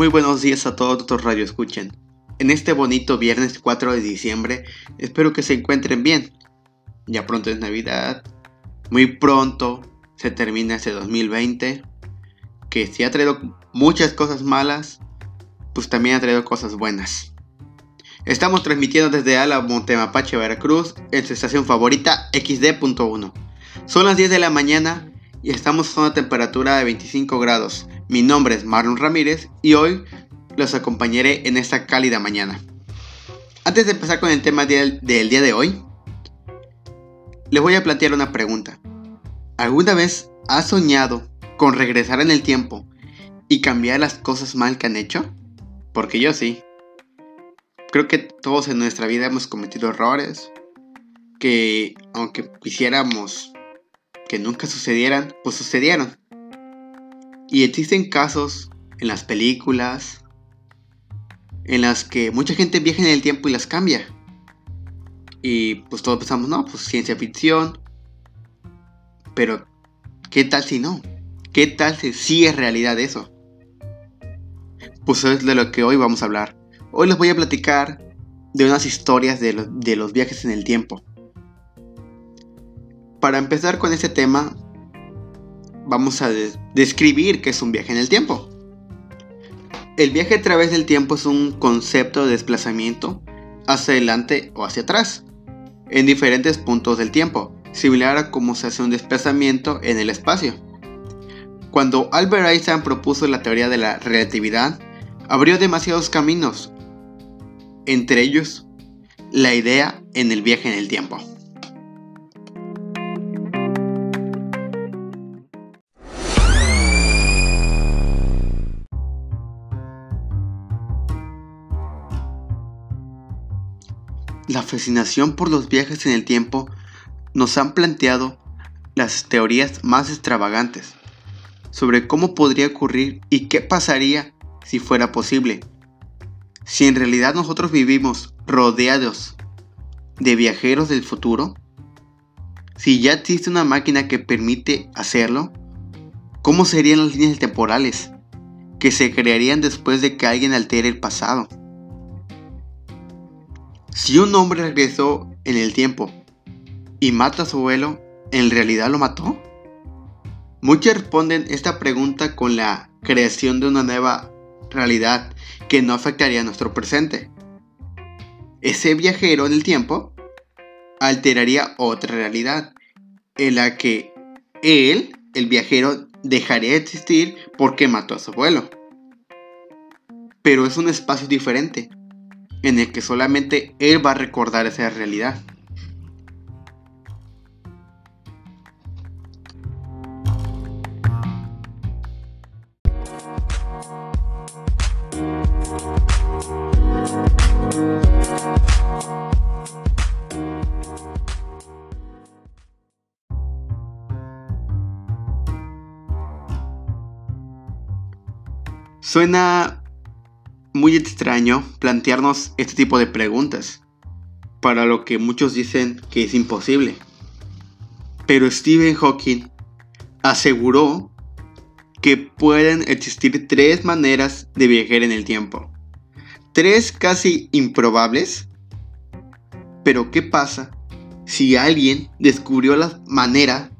Muy buenos días a todos nuestros radio escuchen. En este bonito viernes 4 de diciembre, espero que se encuentren bien. Ya pronto es Navidad, muy pronto se termina este 2020, que si ha traído muchas cosas malas, pues también ha traído cosas buenas. Estamos transmitiendo desde Ala Montemapache, Veracruz, en su estación favorita XD.1. Son las 10 de la mañana y estamos a una temperatura de 25 grados. Mi nombre es Marlon Ramírez y hoy los acompañaré en esta cálida mañana. Antes de empezar con el tema del, del día de hoy, les voy a plantear una pregunta. ¿Alguna vez has soñado con regresar en el tiempo y cambiar las cosas mal que han hecho? Porque yo sí. Creo que todos en nuestra vida hemos cometido errores que aunque quisiéramos que nunca sucedieran, pues sucedieron. Y existen casos en las películas en las que mucha gente viaja en el tiempo y las cambia. Y pues todos pensamos, no, pues ciencia ficción. Pero, ¿qué tal si no? ¿Qué tal si sí es realidad eso? Pues es de lo que hoy vamos a hablar. Hoy les voy a platicar de unas historias de los viajes en el tiempo. Para empezar con este tema, vamos a describir qué es un viaje en el tiempo. El viaje a través del tiempo es un concepto de desplazamiento hacia adelante o hacia atrás, en diferentes puntos del tiempo, similar a cómo se hace un desplazamiento en el espacio. Cuando Albert Einstein propuso la teoría de la relatividad, abrió demasiados caminos, entre ellos la idea en el viaje en el tiempo. La fascinación por los viajes en el tiempo nos han planteado las teorías más extravagantes sobre cómo podría ocurrir y qué pasaría si fuera posible. Si en realidad nosotros vivimos rodeados de viajeros del futuro, si ya existe una máquina que permite hacerlo, ¿cómo serían las líneas temporales que se crearían después de que alguien altere el pasado? Si un hombre regresó en el tiempo y mata a su abuelo, ¿en realidad lo mató? Muchos responden esta pregunta con la creación de una nueva realidad que no afectaría a nuestro presente. Ese viajero en el tiempo alteraría otra realidad en la que él, el viajero, dejaría de existir porque mató a su abuelo. Pero es un espacio diferente, en el que solamente él va a recordar esa realidad. Suena muy extraño plantearnos este tipo de preguntas, para lo que muchos dicen que es imposible. Pero Stephen Hawking aseguró que pueden existir tres maneras de viajar en el tiempo. Tres casi improbables. Pero ¿qué pasa si alguien descubrió la manera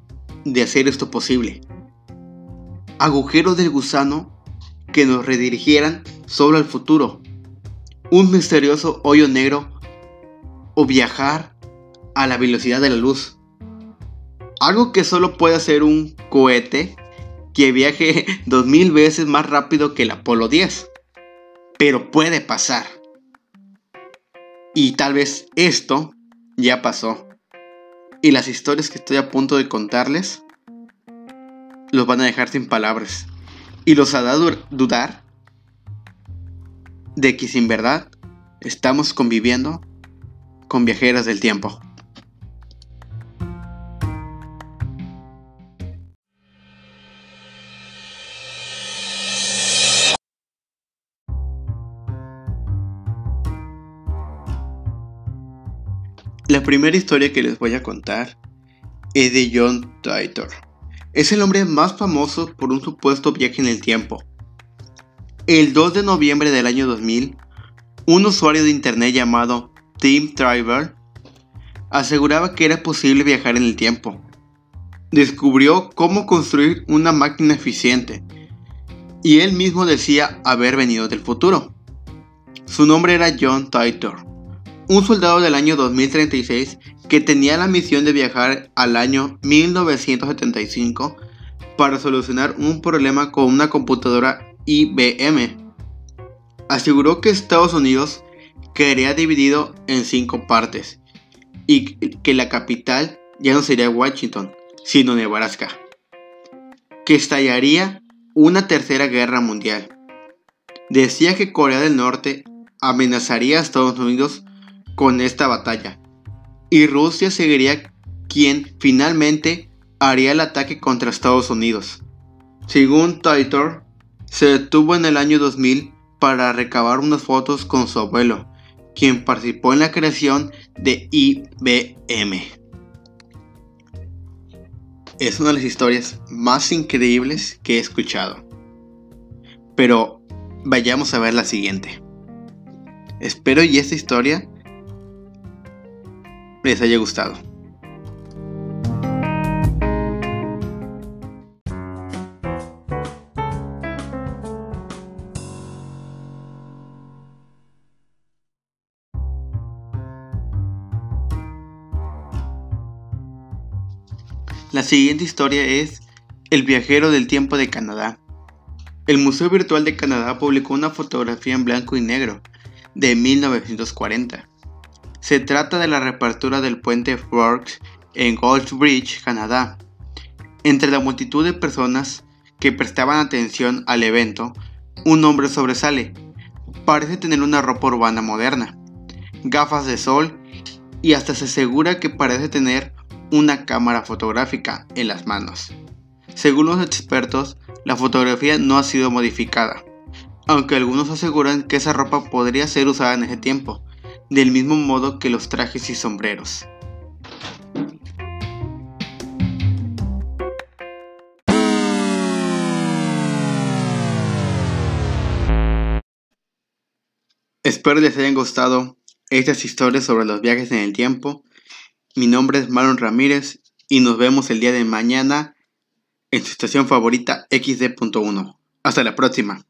de hacer esto posible? Agujeros del gusano que nos redirigieran solo al futuro, un misterioso hoyo negro o viajar a la velocidad de la luz. Algo que solo puede hacer un cohete que viaje 2000 veces más rápido que el Apolo 10. Pero puede pasar. Y tal vez esto ya pasó. Y las historias que estoy a punto de contarles los van a dejar sin palabras y los hará dudar de que sin verdad estamos conviviendo con viajeras del tiempo. La primera historia que les voy a contar es de John Titor es el hombre más famoso por un supuesto viaje en el tiempo. El 2 de noviembre del año 2000, un usuario de internet llamado Tim Driver aseguraba que era posible viajar en el tiempo. Descubrió cómo construir una máquina eficiente y él mismo decía haber venido del futuro. Su nombre era John Titor, un soldado del año 2036 que tenía la misión de viajar al año 1975 para solucionar un problema con una computadora IBM. Aseguró que Estados Unidos quedaría dividido en cinco partes y que la capital ya no sería Washington, sino Nebraska, que estallaría una tercera guerra mundial. Decía que Corea del Norte amenazaría a Estados Unidos con esta batalla y Rusia seguiría quien finalmente haría el ataque contra Estados Unidos. Según Titor, se detuvo en el año 2000 para recabar unas fotos con su abuelo, quien participó en la creación de IBM. Es una de las historias más increíbles que he escuchado. Pero vayamos a ver la siguiente. Espero y esta historia les haya gustado. La siguiente historia es El viajero del tiempo de Canadá. El Museo Virtual de Canadá publicó una fotografía en blanco y negro de 1940. Se trata de la reapertura del puente Forks en Goldbridge, Canadá. Entre la multitud de personas que prestaban atención al evento, un hombre sobresale. Parece tener una ropa urbana moderna, gafas de sol y hasta se asegura que parece tener una cámara fotográfica en las manos. Según los expertos, la fotografía no ha sido modificada, aunque algunos aseguran que esa ropa podría ser usada en ese tiempo, del mismo modo que los trajes y sombreros. Espero les hayan gustado estas historias sobre los viajes en el tiempo mi nombre es Marlon Ramírez y nos vemos el día de mañana en su estación favorita XD.1. Hasta la próxima.